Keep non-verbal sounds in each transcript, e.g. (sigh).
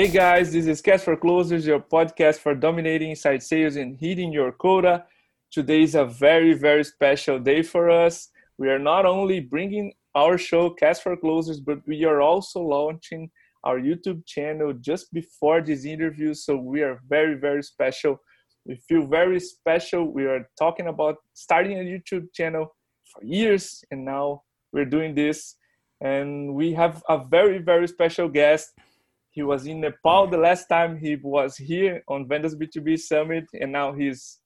Hey guys, this is Cash for Closers, your podcast for dominating inside sales and hitting your quota. Today is a very, very special day for us. We are not only bringing our show Cash for Closers, but we are also launching our YouTube channel just before this interview. So we are very, very special. We feel very special. We are talking about starting a YouTube channel for years, and now we're doing this. And we have a very, very special guest he was in São Paulo the last time he was here on Vendas B2B Summit, and now he's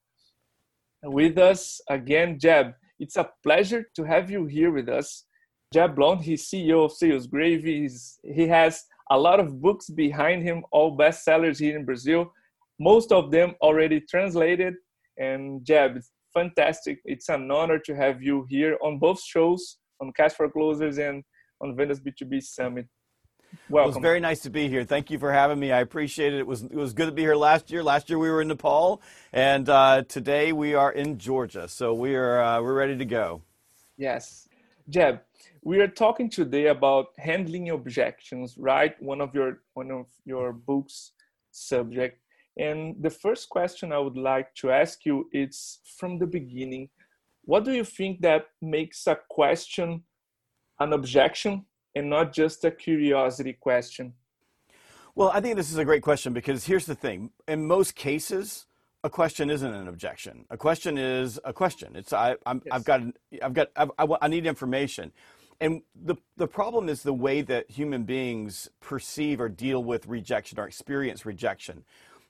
with us again. Jeb, it's a pleasure to have you here with us. Jeb Blount, he's CEO of Sales Gravy. He's, he has a lot of books behind him, all bestsellers here in Brazil, most of them already translated. And Jeb, it's fantastic. It's an honor to have you here on both shows, on Cash for Closers and on Vendas B2B Summit. Welcome. Well, it's very nice to be here. Thank you for having me. I appreciate it. It was it was good to be here last year. Last year we were in São Paulo, and uh, today we are in Georgia. So we are uh, we're ready to go. Yes, Jeb, we are talking today about handling objections. Right, one of your one of your books subject. And the first question I would like to ask you is from the beginning. What do you think that makes a question an objection and not just a curiosity question? Well, I think this is a great question because here's the thing. In most cases, a question isn't an objection. A question is a question. It's I, i have got I've got I've, I, I need information, and the the problem is the way that human beings perceive or deal with rejection or experience rejection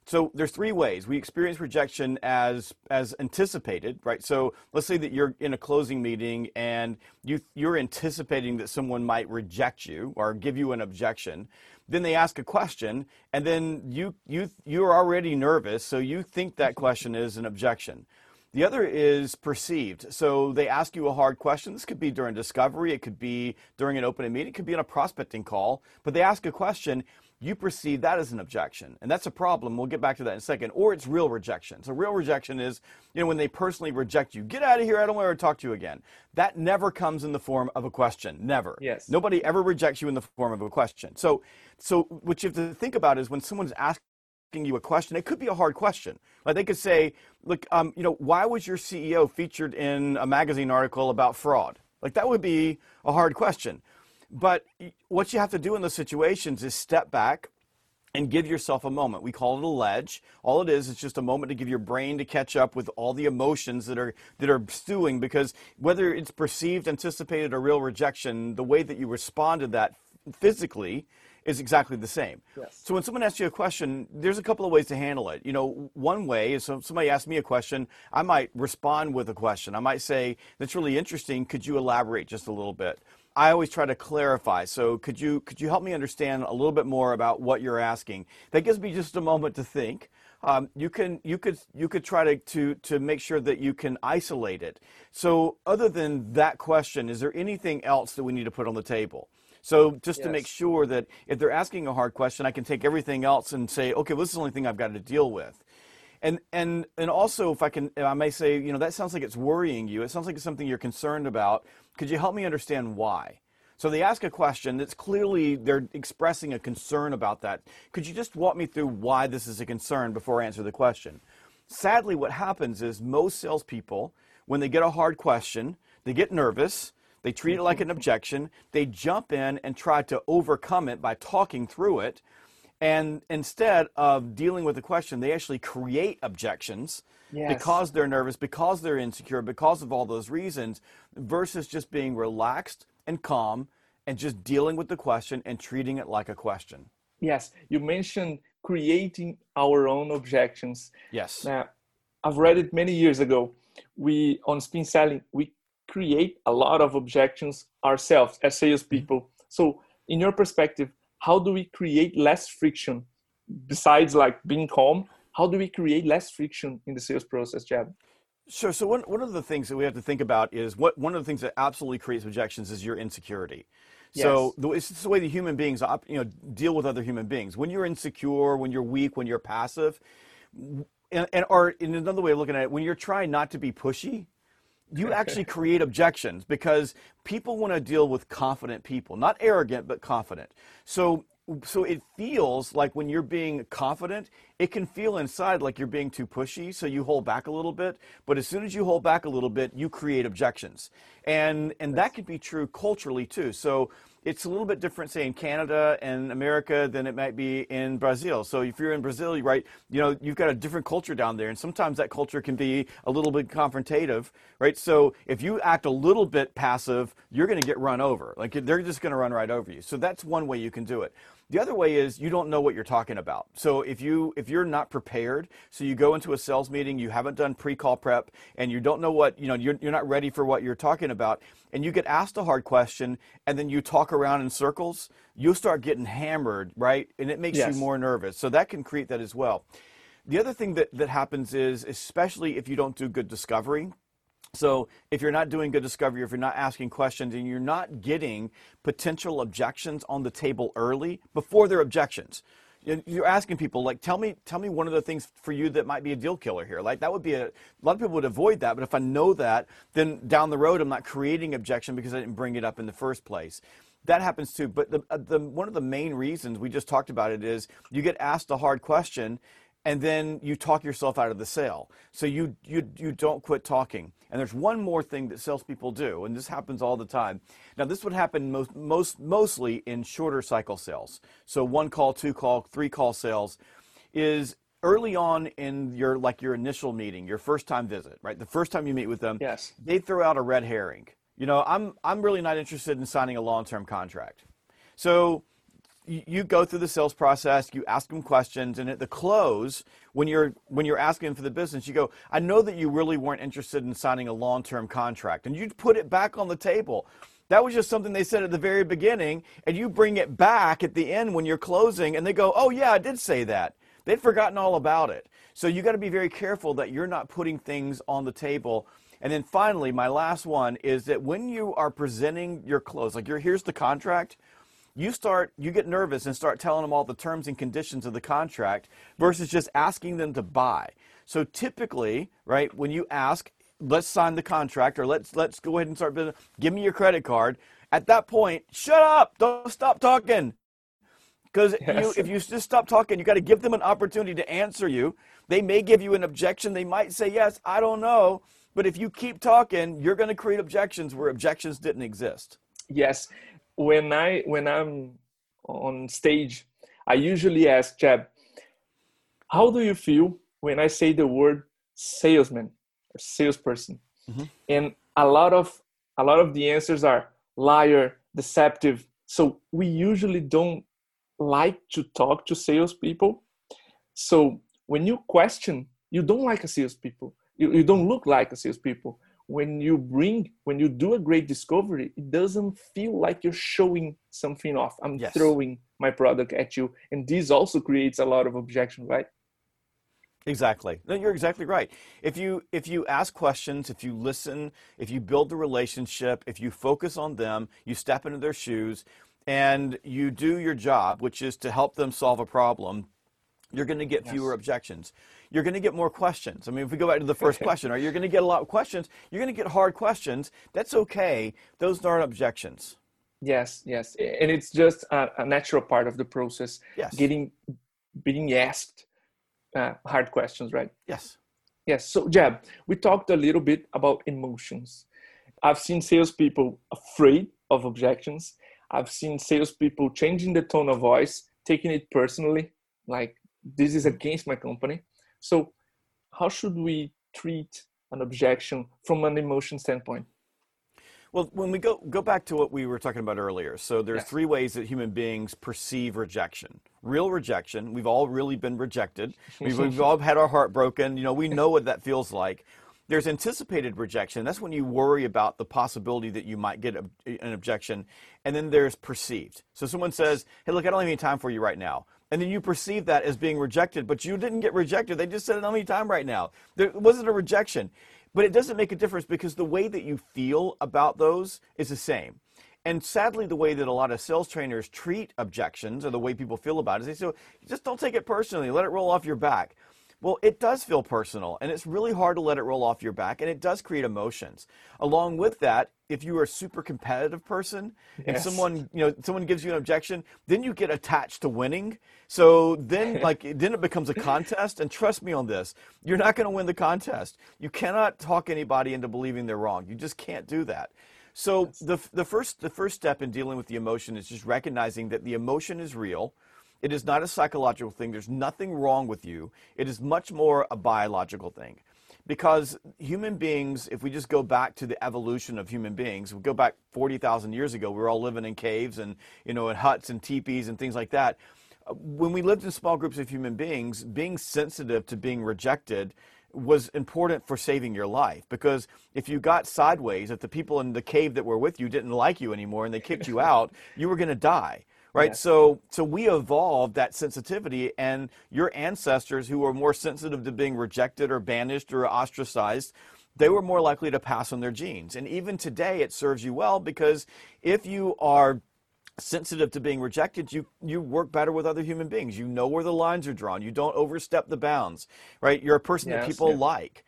so there's three ways. We experience rejection as as anticipated right? So let's say that you're in a closing meeting and you you're anticipating that someone might reject you or give you an objection. Then they ask a question and then you you you're already nervous so you think that question is an objection. The other is perceived. So they ask you a hard question. This could be during discovery, it could be during an opening meeting, it could be on a prospecting call, but they ask a question you perceive that as an objection. And that's a problem. We'll get back to that in a second. Or it's real rejection. So real rejection is, you know, when they personally reject you, get out of here, I don't want to talk to you again. That never comes in the form of a question. Never. Yes. Nobody ever rejects you in the form of a question. So so what you have to think about is when someone's asking you a question, it could be a hard question. Like they could say, look, um, you know, why was your CEO featured in a magazine article about fraud? Like that would be a hard question. But what you have to do in those situations is step back and give yourself a moment. We call it a ledge. All it is is just a moment to give your brain to catch up with all the emotions that are that are stewing because whether it's perceived, anticipated or real rejection, the way that you respond to that physically is exactly the same. Yes. So when someone asks you a question, there's a couple of ways to handle it. You know, one way is so somebody asks me a question, I might respond with a question. I might say, "That's really interesting. Could you elaborate just a little bit?" I always try to clarify. So could you could you help me understand a little bit more about what you're asking? That gives me just a moment to think. Um, you can you could you could try to, to to make sure that you can isolate it. So other than that question, is there anything else that we need to put on the table? So just yes. to make sure that if they're asking a hard question, I can take everything else and say, okay, well, this is the only thing I've got to deal with. And and and also, if I can, if I may say, you know, that sounds like it's worrying you. It sounds like it's something you're concerned about. Could you help me understand why? So they ask a question that's clearly they're expressing a concern about that. Could you just walk me through why this is a concern before I answer the question? Sadly, what happens is most salespeople, when they get a hard question, they get nervous, they treat it like an objection, they jump in and try to overcome it by talking through it, and instead of dealing with the question, they actually create objections yes. because they're nervous, because they're insecure, because of all those reasons, versus just being relaxed and calm and just dealing with the question and treating it like a question. Yes, you mentioned creating our own objections. Yes. Now, I've read it many years ago. We on spin selling, we create a lot of objections ourselves as salespeople. Mm-hmm. So, in your perspective, how do we create less friction besides like being calm how do we create less friction in the sales process jeb Sure. So one, one of the things that we have to think about is what one of the things that absolutely creates objections is your insecurity. Yes. So the, it's the way the human beings you know deal with other human beings. When you're insecure, when you're weak, when you're passive, and, and or in another way of looking at it, when you're trying not to be pushy, you actually (laughs) create objections because people want to deal with confident people, not arrogant, but confident. So so it feels like when you're being confident, it can feel inside like you're being too pushy, so you hold back a little bit. But as soon as you hold back a little bit, you create objections, and and that can be true culturally too. So it's a little bit different, say in Canada and America than it might be in Brazil. So if you're in Brazil, right, you know you've got a different culture down there, and sometimes that culture can be a little bit confrontative, right? So if you act a little bit passive, you're going to get run over. Like they're just going to run right over you. So that's one way you can do it. The other way is you don't know what you're talking about. So if you if you're not prepared, so you go into a sales meeting, you haven't done pre-call prep, and you don't know what you know, you're, you're not ready for what you're talking about, and you get asked a hard question, and then you talk around in circles, you'll start getting hammered, right? And it makes yes. you more nervous. So that can create that as well. The other thing that, that happens is, especially if you don't do good discovery, so if you're not doing good discovery, if you're not asking questions, and you're not getting potential objections on the table early before they're objections, you're asking people like, tell me, tell me one of the things for you that might be a deal killer here. Like that would be a, a lot of people would avoid that, but if I know that, then down the road I'm not creating objection because I didn't bring it up in the first place. That happens too. But the, uh, the one of the main reasons we just talked about it is you get asked a hard question and then you talk yourself out of the sale. So you, you, you don't quit talking. And there's one more thing that salespeople do, and this happens all the time. Now, this would happen most, most, mostly in shorter cycle sales. So one call, two call, three call sales is early on in your like your initial meeting, your first time visit, right? The first time you meet with them, yes. they throw out a red herring. You know, I'm I'm really not interested in signing a long-term contract. So you go through the sales process, you ask them questions, and at the close, when you're when you're asking for the business, you go, "I know that you really weren't interested in signing a long-term contract," and you put it back on the table. That was just something they said at the very beginning, and you bring it back at the end when you're closing, and they go, "Oh yeah, I did say that." They'd forgotten all about it. So you got to be very careful that you're not putting things on the table. And then finally, my last one is that when you are presenting your close, like here's the contract, you start you get nervous and start telling them all the terms and conditions of the contract versus just asking them to buy. So typically right when you ask let's sign the contract or let's let's go ahead and start business give me your credit card. At that point shut up! Don't stop talking. Because (laughs) yes. if you just stop talking you got to give them an opportunity to answer you. They may give you an objection. They might say yes i don't know. But if you keep talking you're going to create objections where objections didn't exist. Yes when I when I'm on stage, I usually ask Jeb, "How do you feel when I say the word salesman or salesperson?" Mm-hmm. And a lot of a lot of the answers are liar, deceptive. So we usually don't like to talk to salespeople. So when you question, you don't like a salespeople. You, you don't look like a salespeople when you bring when you do a great discovery it doesn't feel like you're showing something off. I'm yes. throwing my product at you. And this also creates a lot of objection right? Exactly. No you're exactly right. If you if you ask questions if you listen if you build the relationship if you focus on them you step into their shoes and you do your job which is to help them solve a problem you're going to get yes. fewer objections you're going to get more questions. I mean, if we go back to the first (laughs) question, are you're going to get a lot of questions? You're going to get hard questions. That's okay. Those aren't objections. Yes, yes, and it's just a, a natural part of the process. Yes, getting being asked uh, hard questions, right? Yes, yes. So, Jeb, we talked a little bit about emotions. I've seen salespeople afraid of objections. I've seen salespeople changing the tone of voice, taking it personally, like this is against my company. So, how should we treat an objection from an emotion standpoint? Well, when we go go back to what we were talking about earlier, so there's yes. three ways that human beings perceive rejection. Real rejection. We've all really been rejected. (laughs) We've, we've all had our heart broken. You know, we know what that feels like. There's anticipated rejection. That's when you worry about the possibility that you might get a, an objection. And then there's perceived. So someone says, "Hey, look, I don't have any time for you right now." And then you perceive that as being rejected, but you didn't get rejected. They just said it me time right now. There wasn't a rejection. But it doesn't make a difference because the way that you feel about those is the same. And sadly, the way that a lot of sales trainers treat objections or the way people feel about it is they say, just don't take it personally, let it roll off your back. Well, it does feel personal, and it's really hard to let it roll off your back, and it does create emotions. Along with that, if you are a super competitive person, yes. if someone you know someone gives you an objection, then you get attached to winning. So then, (laughs) like, then it becomes a contest. And trust me on this, you're not going to win the contest. You cannot talk anybody into believing they're wrong. You just can't do that. So the the first the first step in dealing with the emotion is just recognizing that the emotion is real it is not a psychological thing. There's nothing wrong with you. It is much more a biological thing. Because human beings, if we just go back to the evolution of human beings, we go back 40,000 years ago, we were all living in caves and, you know, in huts and teepees and things like that. When we lived in small groups of human beings, being sensitive to being rejected was important for saving your life because if you got sideways, if the people in the cave that were with you didn't like you anymore and they kicked you (laughs) out, you were going to die right? Yes. So so we evolved that sensitivity, and your ancestors who were more sensitive to being rejected or banished or ostracized. They were more likely to pass on their genes. And even today, it serves you well because if you are sensitive to being rejected, you you work better with other human beings. You know where the lines are drawn. You don't overstep the bounds, right? You're a person yes, that people like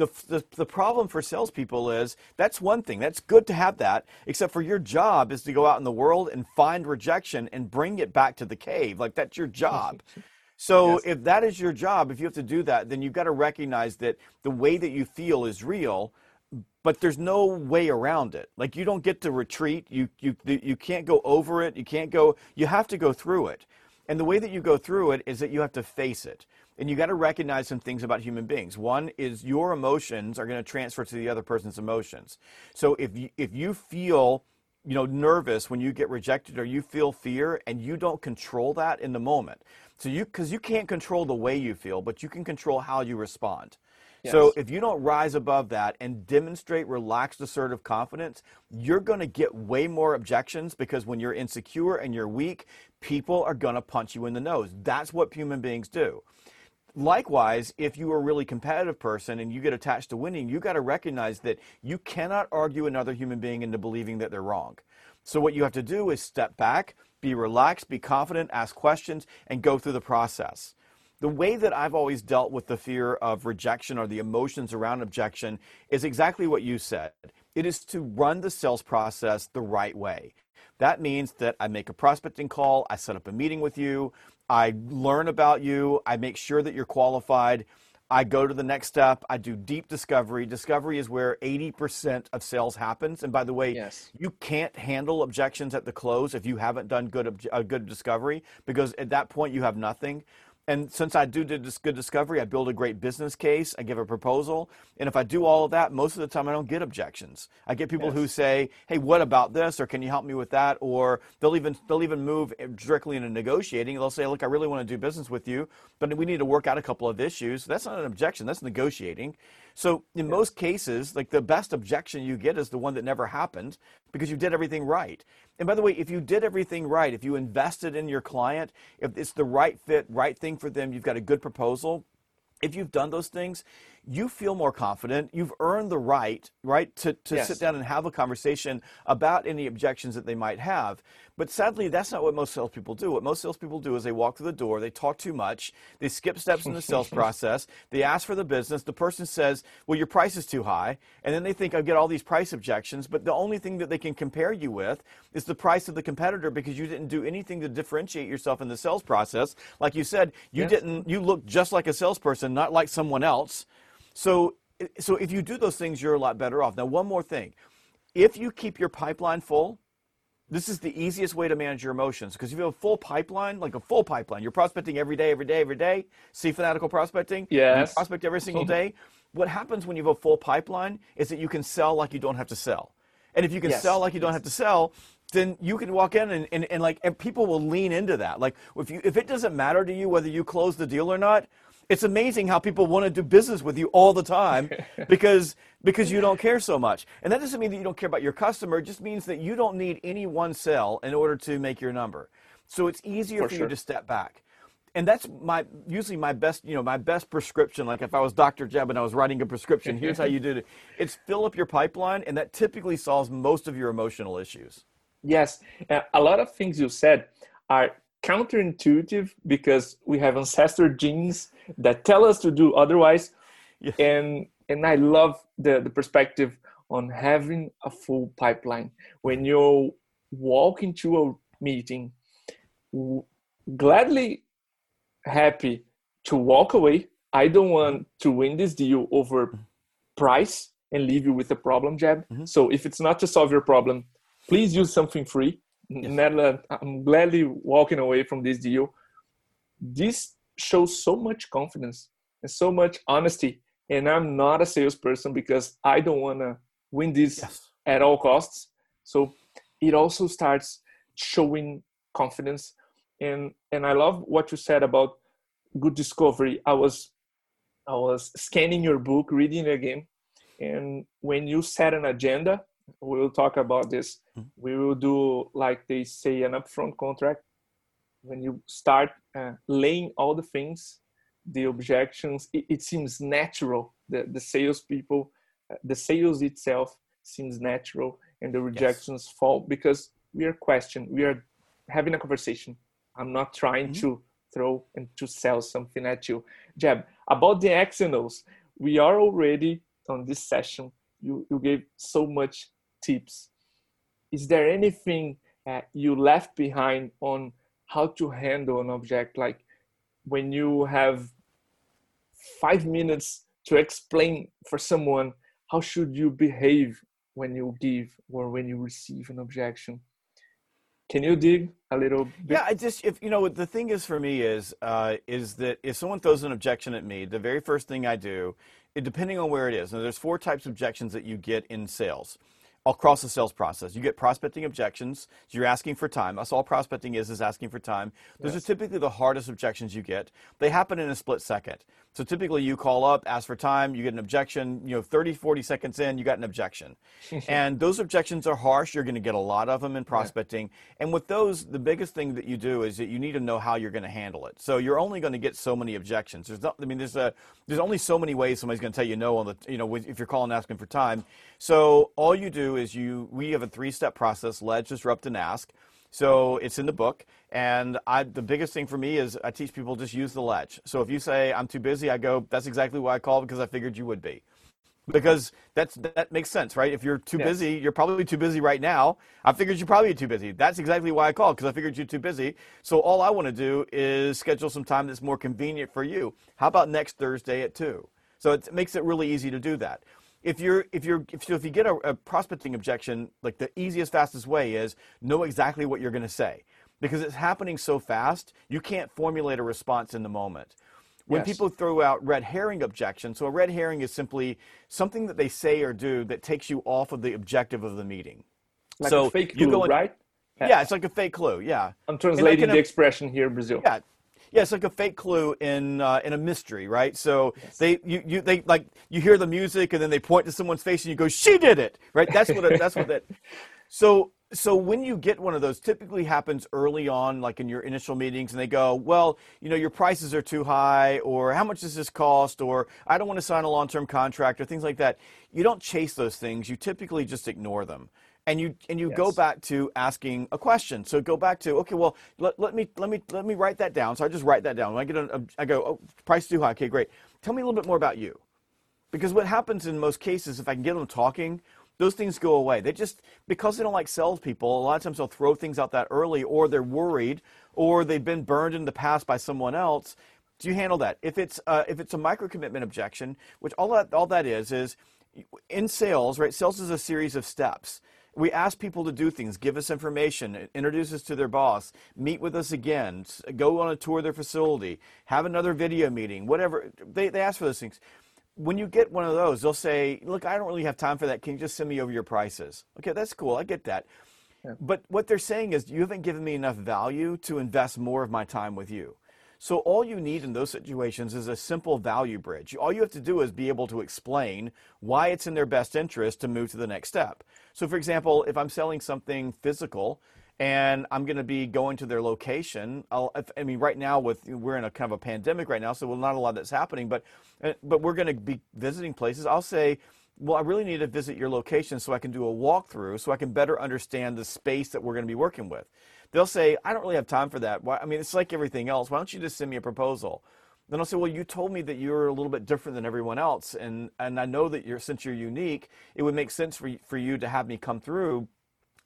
the, the, the problem for salespeople is that's one thing. That's good to have that, except for your job is to go out in the world and find rejection and bring it back to the cave. Like that's your job. (laughs) So yes. if that is your job, if you have to do that, then you've got to recognize that the way that you feel is real, but there's no way around it. Like you don't get to retreat. You you you can't go over it. You can't go. You have to go through it. And the way that you go through it is that you have to face it and you got to recognize some things about human beings. One is your emotions are going to transfer to the other person's emotions. So if you, if you feel you know nervous when you get rejected or you feel fear and you don't control that in the moment so you because you can't control the way you feel but you can control how you respond yes. so if you don't rise above that and demonstrate relaxed assertive confidence you're going to get way more objections because when you're insecure and you're weak people are going to punch you in the nose that's what human beings do Likewise, if you are a really competitive person and you get attached to winning, you got to recognize that you cannot argue another human being into believing that they're wrong. So what you have to do is step back, be relaxed, be confident, ask questions, and go through the process. The way that I've always dealt with the fear of rejection or the emotions around objection is exactly what you said. It is to run the sales process the right way. That means that I make a prospecting call, I set up a meeting with you, I learn about you, I make sure that you're qualified. I go to the next step. I do deep discovery. Discovery is where 80% of sales happens. And by the way, yes. you can't handle objections at the close if you haven't done good a good discovery because at that point you have nothing. And since I do this good discovery, I build a great business case. I give a proposal. And if I do all of that, most of the time I don't get objections. I get people yes. who say, "Hey, what about this?" or "Can you help me with that?" or they'll even they'll even move eh, directly into negotiating. They'll say, "Look, I really want to do business with you, but we need to work out a couple of issues." That's not an objection. That's negotiating. So in most cases, like the best objection you get is the one that never happened because you did everything right. And by the way, if you did everything right, if you invested in your client, if it's the right fit, right thing for them, you've got a good proposal, if you've done those things, you feel more confident. You've earned the right, right, to, to yes. sit down and have a conversation about any objections that they might have. But sadly, that's not what most salespeople do. What most salespeople do is they walk through the door, they talk too much, they skip steps in the sales (laughs) process, they ask for the business, the person says, Well, your price is too high. And then they think, I get all these price objections, but the only thing that they can compare you with is the price of the competitor because you didn't do anything to differentiate yourself in the sales process. Like you said, you yes. didn't, you looked just like a salesperson, not like someone else. So, so if you do those things, you're a lot better off. Now, one more thing. If you keep your pipeline full, this is the easiest way to manage your emotions because if you have a full pipeline, like a full pipeline, you're prospecting every day, every day, every day. See fanatical prospecting. Yes. You prospect every single (laughs) day. what happens when you have a full pipeline is that you can sell like you don't have to sell. And if you can yes. sell like you don't have to sell, then you can walk in and, and, and like and people will lean into that. Like if you if it doesn't matter to you whether you close the deal or not, it's amazing how people want to do business with you all the time (laughs) because because you don't care so much. And that doesn't mean that you don't care about your customer. It just means that you don't need any one sale in order to make your number. So it's easier for, for sure. you to step back. And that's my usually my best, you know, my best prescription. Like if I was Dr. Jeb and I was writing a prescription, here's how you (laughs) did it. It's fill up your pipeline, and that typically solves most of your emotional issues. Yes, a lot of things you said are counterintuitive because we have ancestor genes that tell us to do otherwise. Yeah. and and i love the the perspective on having a full pipeline. When you walk into a meeting gladly happy to walk away. I don't want to win this deal over price and leave you with a problem Jeb mm-hmm. so if it's not to solve your problem please use something free yes. i'm gladly walking away from this deal this shows so much confidence and so much honesty and i'm not a salesperson because i don't want to win this yes. at all costs so it also starts showing confidence and and i love what you said about good discovery i was i was scanning your book reading it again and when you set an agenda we'll talk about this mm-hmm. we will do like they say an upfront contract when you start uh, laying all the things the objections it, it seems natural the the salespeople uh, the sales itself seems natural and the rejections yes. fall because we are questioned we are having a conversation i'm not trying mm-hmm. to throw and to sell something at you jeb about the x and o's we are already on this session you you gave so much tips. Is there anything uh, you left behind on how to handle an object? Like when you have five minutes to explain for someone how should you behave when you give or when you receive an objection? Can you dig a little bit? Yeah, I just if you know the thing is for me is uh, is that if someone throws an objection at me, the very first thing I do, depending on where it is, and there's four types of objections that you get in sales across the sales process. You get prospecting objections. So you're asking for time. That's all prospecting is, is asking for time. Those yes. are typically the hardest objections you get. They happen in a split second. So typically you call up, ask for time, you get an objection, you know, 30, 40 seconds in, you got an objection. (laughs) and those objections are harsh. You're going to get a lot of them in prospecting. Yeah. And with those, the biggest thing that you do is that you need to know how you're going to handle it. So you're only going to get so many objections. There's not, I mean, there's a, there's only so many ways somebody's going to tell you no on the, you know, if you're calling asking for time. So all you do is you, we have a three-step process, ledge, disrupt, and ask. So it's in the book. And I, the biggest thing for me is I teach people just use the ledge. So if you say, I'm too busy, I go, that's exactly why I called because I figured you would be. Because that's, that makes sense, right? If you're too yes. busy, you're probably too busy right now. I figured you're probably too busy. That's exactly why I called because I figured you're too busy. So all I want to do is schedule some time that's more convenient for you. How about next Thursday at 2? So it makes it really easy to do that if you're if you're if, if you get a, a, prospecting objection, like the easiest, fastest way is know exactly what you're going to say, because it's happening so fast, you can't formulate a response in the moment. When yes. people throw out red herring objections, so a red herring is simply something that they say or do that takes you off of the objective of the meeting. Like so fake clue, you go in, right? Yeah, it's like a fake clue. Yeah. I'm translating the expression here, in Brazil. Yeah, yeah, it's like a fake clue in uh, in a mystery, right? So yes. they you, you they like you hear the music and then they point to someone's face and you go, "She did it!" Right? That's what that's what that. (laughs) So so when you get one of those, typically happens early on, like in your initial meetings, and they go, "Well, you know, your prices are too high," or "How much does this cost?" or "I don't want to sign a long-term contract," or things like that. You don't chase those things. You typically just ignore them and you and you yes. go back to asking a question. So go back to okay, well let, let me let me let me write that down. So I just write that down. When I get a, I go, oh, price too high. Okay, great. Tell me a little bit more about you, because what happens in most cases, if I can get them talking, those things go away. They just because they don't like salespeople. A lot of times they'll throw things out that early, or they're worried, or they've been burned in the past by someone else. Do you handle that? If it's uh, if it's a micro commitment objection, which all that all that is is in sales, right? Sales is a series of steps we ask people to do things, give us information, introduce us to their boss, meet with us again, go on a tour of their facility, have another video meeting, whatever. They, they ask for those things. When you get one of those, they'll say, Look, I don't really have time for that. Can you just send me over your prices? Okay, that's cool. I get that. Yeah. But what they're saying is, You haven't given me enough value to invest more of my time with you. So all you need in those situations is a simple value bridge. All you have to do is be able to explain why it's in their best interest to move to the next step. So for example, if I'm selling something physical and I'm going to be going to their location. I'll, i mean, right now with we're in a kind of a pandemic right now, so well, not a lot that's happening. But uh, but we're going to be visiting places. I'll say, well, I really need to visit your location so I can do a walkthrough, so I can better understand the space that we're going to be working with they'll say, I don't really have time for that. Why, I mean, it's like everything else. Why don't you just send me a proposal? Then I'll say, well, you told me that you're a little bit different than everyone else, and and I know that you're since you're unique, it would make sense for for you to have me come through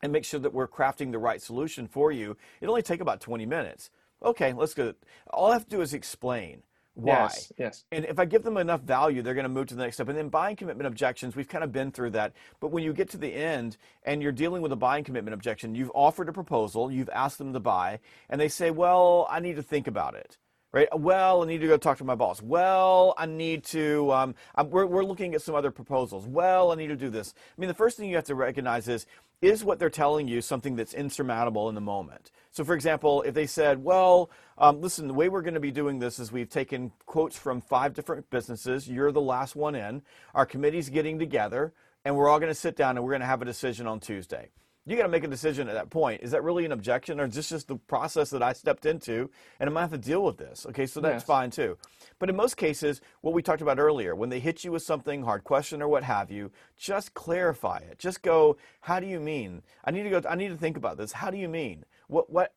and make sure that we're crafting the right solution for you. It only take about 20 minutes. Okay, let's go. All I have to do is explain why. Yes, yes. And if I give them enough value, they're going to move to the next step. And then buying commitment objections, we've kind of been through that. But when you get to the end and you're dealing with a buying commitment objection, you've offered a proposal, you've asked them to buy, and they say, well, I need to think about it right? Well, I need to go talk to my boss. Well, I need to, um, we're, we're looking at some other proposals. Well, I need to do this. I mean, the first thing you have to recognize is, is what they're telling you something that's insurmountable in the moment? So, for example, if they said, well, um, listen, the way we're going to be doing this is we've taken quotes from five different businesses. You're the last one in. Our committee's getting together, and we're all going to sit down and we're going to have a decision on Tuesday you got to make a decision at that point. Is that really an objection, or is this just the process that I stepped into, and I'm gonna have to deal with this? Okay, so that's yes. fine too. But in most cases, what we talked about earlier, when they hit you with something hard question or what have you, just clarify it. Just go, how do you mean? I need to go. I need to think about this. How do you mean? What? What?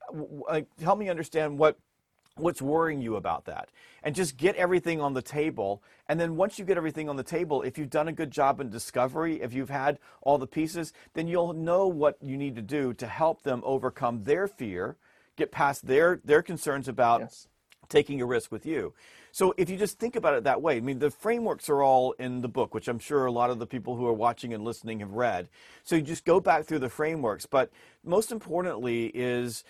Like, help me understand what what's worrying you about that. And just get everything on the table. And then once you get everything on the table if you've done a good job in discovery if you've had all the pieces then you'll know what you need to do to help them overcome their fear get past their their concerns about yes. taking a risk with you. So if you just think about it that way i mean the frameworks are all in the book which i'm sure a lot of the people who are watching and listening have read. So you just go back through the frameworks. But most importantly is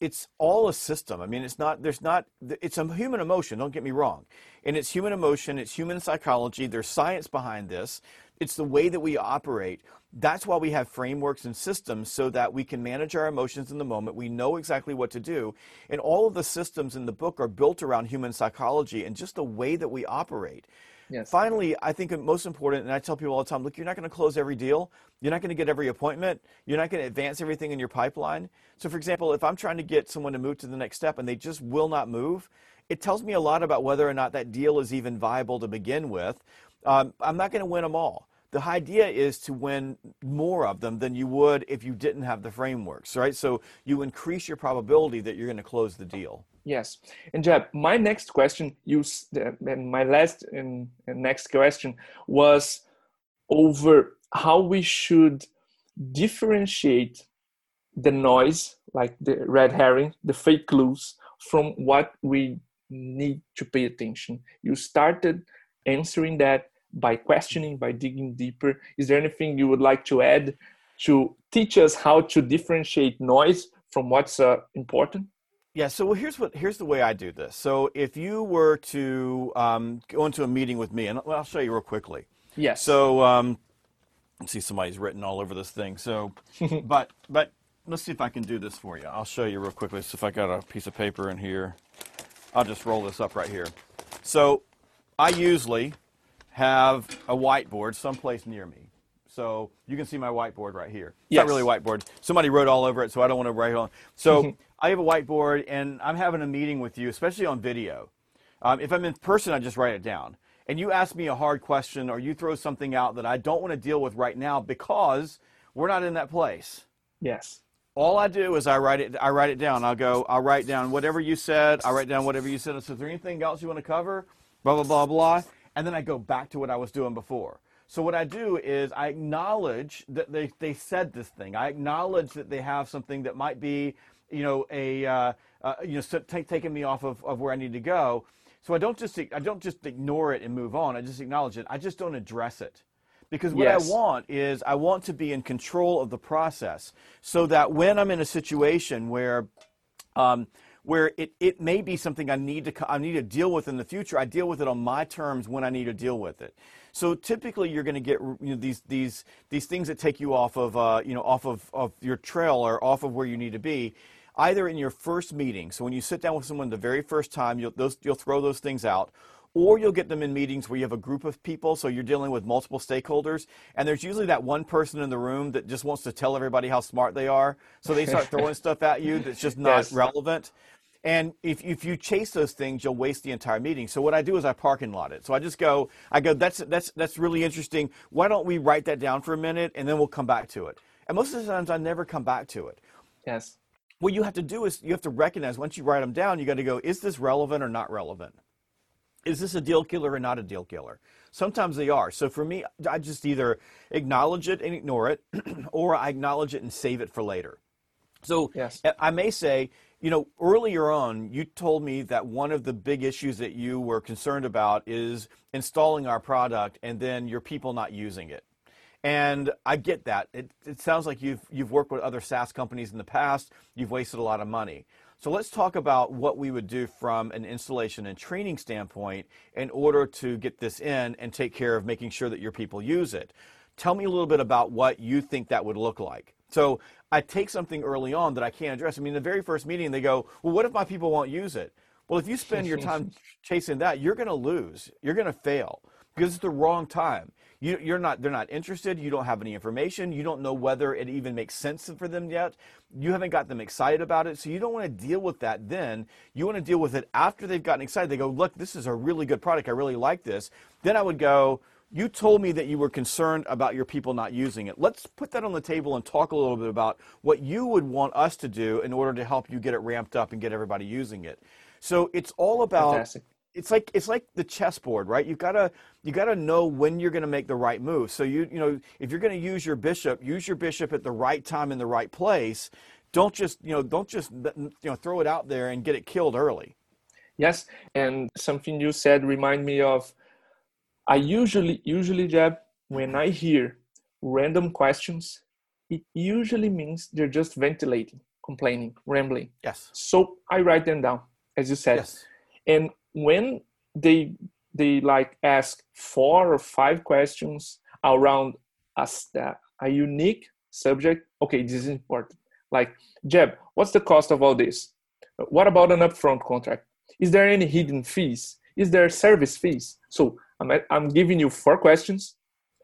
it's all a system. I mean, it's not, there's not, it's a human emotion, don't get me wrong. And it's human emotion, it's human psychology, there's science behind this, it's the way that we operate. That's why we have frameworks and systems so that we can manage our emotions in the moment. We know exactly what to do. And all of the systems in the book are built around human psychology and just the way that we operate. Yes. Finally, I think most important, and I tell people all the time, look, you're not going to close every deal. You're not going to get every appointment. You're not going to advance everything in your pipeline. So, for example, if I'm trying to get someone to move to the next step and they just will not move, it tells me a lot about whether or not that deal is even viable to begin with. Um, I'm not going to win them all. The idea is to win more of them than you would if you didn't have the frameworks, right? So you increase your probability that you're going to close the deal. Yes, and Jeb, my next question, you, my last and, and next question was over how we should differentiate the noise, like the red herring, the fake clues, from what we need to pay attention. You started answering that by questioning, by digging deeper. Is there anything you would like to add to teach us how to differentiate noise from what's uh, important? Yeah. So well, here's what here's the way I do this. So if you were to um, go into a meeting with me, and I'll show you real quickly. Yes. So um, let's see, somebody's written all over this thing. So, (laughs) but but let's see if I can do this for you. I'll show you real quickly. So if I got a piece of paper in here, I'll just roll this up right here. So I usually have a whiteboard someplace near me. So you can see my whiteboard right here. It's yes. not really a whiteboard. Somebody wrote all over it, so I don't want to write on. So (laughs) I have a whiteboard, and I'm having a meeting with you, especially on video. Um, if I'm in person, I just write it down. And you ask me a hard question, or you throw something out that I don't want to deal with right now because we're not in that place. Yes. All I do is I write it. I write it down. I'll go. I'll write down whatever you said. I'll write down whatever you said. So, is there anything else you want to cover? Blah blah blah blah. And then I go back to what I was doing before. So what I do is I acknowledge that they, they said this thing. I acknowledge that they have something that might be you know, a uh, uh, you know, so t- taking me off of, of where I need to go. So I don't just I don't just ignore it and move on. I just acknowledge it. I just don't address it. Because what yes. I want is I want to be in control of the process so that when I'm in a situation where um, where it, it may be something I need to I need to deal with in the future, I deal with it on my terms when I need to deal with it. So typically, you're going to get you know, these these these things that take you off of uh, you know off of, of your trail or off of where you need to be either in your first meeting, so when you sit down with someone the very first time, you'll, those, you'll throw those things out, or you'll get them in meetings where you have a group of people, so you're dealing with multiple stakeholders, and there's usually that one person in the room that just wants to tell everybody how smart they are, so they start throwing (laughs) stuff at you that's just not yes. relevant. And if, if you chase those things, you'll waste the entire meeting. So what I do is I parking lot it. So I just go, I go, that's, that's, that's really interesting. Why don't we write that down for a minute and then we'll come back to it? And most of the times I never come back to it. Yes what you have to do is you have to recognize once you write them down, you got to go, is this relevant or not relevant? Is this a deal killer or not a deal killer? Sometimes they are. So for me, I just either acknowledge it and ignore it, (clears throat) or I acknowledge it and save it for later. So yes. Eh, I may say, you know, earlier on, you told me that one of the big issues that you were concerned about is installing our product and then your people not using it. And I get that. It, it sounds like you've, you've worked with other SaaS companies in the past. You've wasted a lot of money. So let's talk about what we would do from an installation and training standpoint in order to get this in and take care of making sure that your people use it. Tell me a little bit about what you think that would look like. So I take something early on that I can't address. I mean, the very first meeting, they go, Well, what if my people won't use it? Well, if you spend your (laughs) time chasing that, you're going to lose. You're going to fail because it's the wrong time. You, are not. They're not interested. You don't have any information. You don't know whether it even makes sense for them yet. You haven't got them excited about it, so you don't want to deal with that. Then you want to deal with it after they've gotten excited. They go, "Look, this is a really good product. I really like this." Then I would go. You told me that you were concerned about your people not using it. Let's put that on the table and talk a little bit about what you would want us to do in order to help you get it ramped up and get everybody using it. So it's all about Fantastic it's like it's like the chessboard, right? You gotta you gotta know when you're gonna make the right move. So you you know if you're gonna use your bishop, use your bishop at the right time in the right place. Don't just you know don't just you know throw it out there and get it killed early. Yes, and something you said remind me of. I usually usually Jeb when I hear random questions, it usually means they're just ventilating, complaining, rambling. Yes. So I write them down, as you said. Yes. And when they they like ask four or five questions around a, a unique subject okay this is important. Like jeb what's the cost of all this? What about an upfront contract? Is there any hidden fees? Is there service fees? So i'm, I'm giving you four questions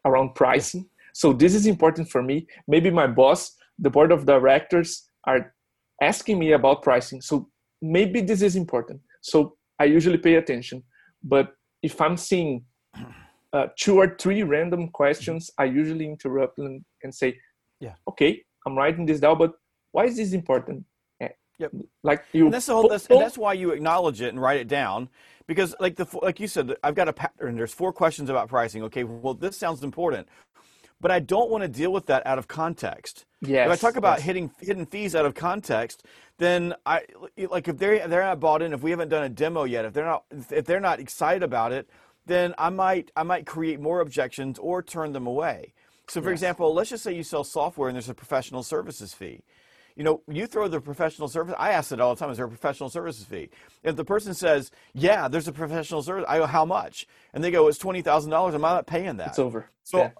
around pricing. So this is important for me. Maybe my boss the board of directors are asking me about pricing. So maybe this is important. So I usually pay attention. But if I'm seeing uh, two or three random questions, I usually interrupt and, and say, "Yeah, okay, I'm writing this down, but why is this important?" Eh, yep. Like you. And that's, the whole, that's, and that's why you acknowledge it and write it down because, like the like you said, I've got a pattern. There's four questions about pricing. Okay, well, this sounds important, but I don't want to deal with that out of context. Yes. If I talk about yes. hitting hidden fees out of context, then I like if they're they're not bought in, if we haven't done a demo yet, if they're not if they're not excited about it, then I might I might create more objections or turn them away. So for yes. example, let's just say you sell software and there's a professional services fee. You know, you throw the professional service. I ask it all the time: Is there a professional services fee? If the person says, "Yeah, there's a professional service," I go, "How much?" And they go, "It's twenty thousand dollars." I'm not paying that. It's over. So, yeah.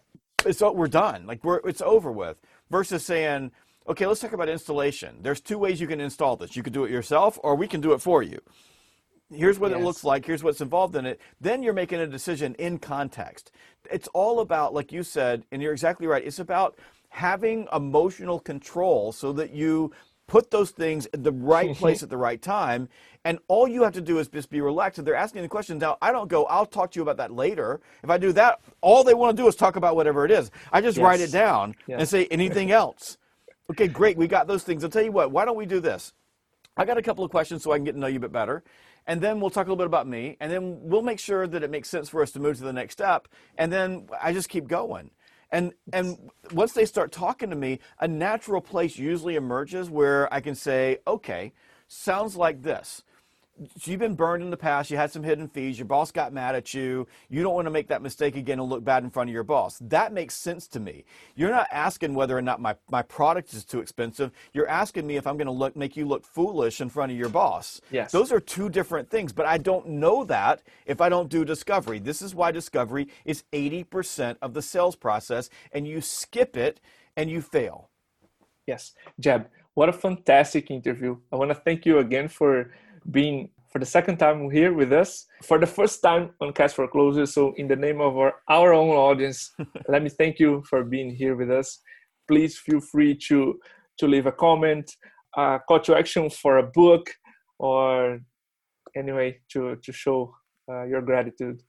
It's we're done. Like we're it's over with. Versus saying, Okay, let's talk about installation. There's two ways you can install this. You can do it yourself, or we can do it for you. Here's what yes. it looks like. Here's what's involved in it. Then you're making a decision in context. It's all about, like you said, and you're exactly right. It's about having emotional control so that you put those things in the right mm-hmm. place at the right time. And all you have to do is just be relaxed. If they're asking the questions now, I don't go, I'll talk to you about that later. If I do that, all they want to do is talk about whatever it is. I just yes. write it down yes. and say anything else. Okay, great. We got those things. I'll tell you what, why don't we do this? I got a couple of questions so I can get to know you a bit better. And then we'll talk a little bit about me. And then we'll make sure that it makes sense for us to move to the next step. And then I just keep going. And, and once they start talking to me, a natural place usually emerges where I can say, okay, sounds like this you've been burned in the past. You had some hidden fees. Your boss got mad at you. You don't want to make that mistake again and look bad in front of your boss. That makes sense to me. You're not asking whether or not my, my product is too expensive. You're asking me if I'm going to look make you look foolish in front of your boss. Yes. Those are two different things, but I don't know that if I don't do discovery. This is why discovery is 80% of the sales process, and you skip it and you fail. Yes. Jeb, what a fantastic interview. I want to thank you again for being for the second time here with us for the first time on Cash for Closers. So, in the name of our, our own audience, (laughs) let me thank you for being here with us. Please feel free to to leave a comment, a call to action for a book, or anyway to to show uh, your gratitude.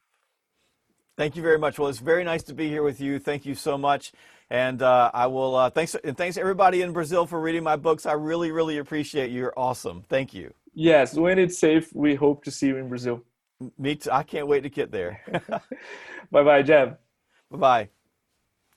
Thank you very much. Well, it's very nice to be here with you. Thank you so much. And uh, I will uh, thanks and thanks everybody in Brazil for reading my books. I really, really appreciate you. You're awesome. Thank you. Yes, when it's safe, we hope to see you in Brazil. Me too. I can't wait to get there. (laughs) bye bye, Jeb. Bye bye.